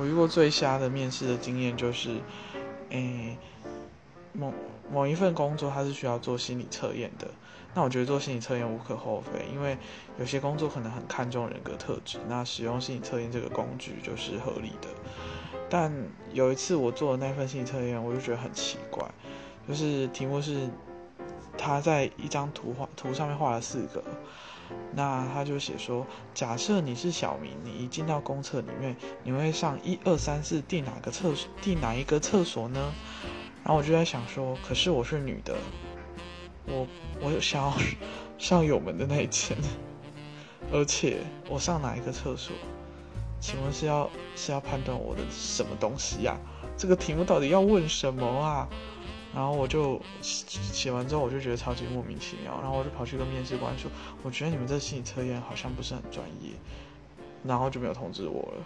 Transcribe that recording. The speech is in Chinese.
我遇过最瞎的面试的经验就是，诶，某某一份工作它是需要做心理测验的。那我觉得做心理测验无可厚非，因为有些工作可能很看重人格特质，那使用心理测验这个工具就是合理的。但有一次我做的那份心理测验，我就觉得很奇怪，就是题目是他在一张图画图上面画了四个，那他就写说，假设你是小明，你一进到公厕里面，你会上一二三四第哪个厕所？第哪一个厕所呢？然后我就在想说，可是我是女的。我我想要上有门的那一间，而且我上哪一个厕所？请问是要是要判断我的什么东西呀？这个题目到底要问什么啊？然后我就写完之后，我就觉得超级莫名其妙，然后我就跑去跟面试官说，我觉得你们这心理测验好像不是很专业，然后就没有通知我了。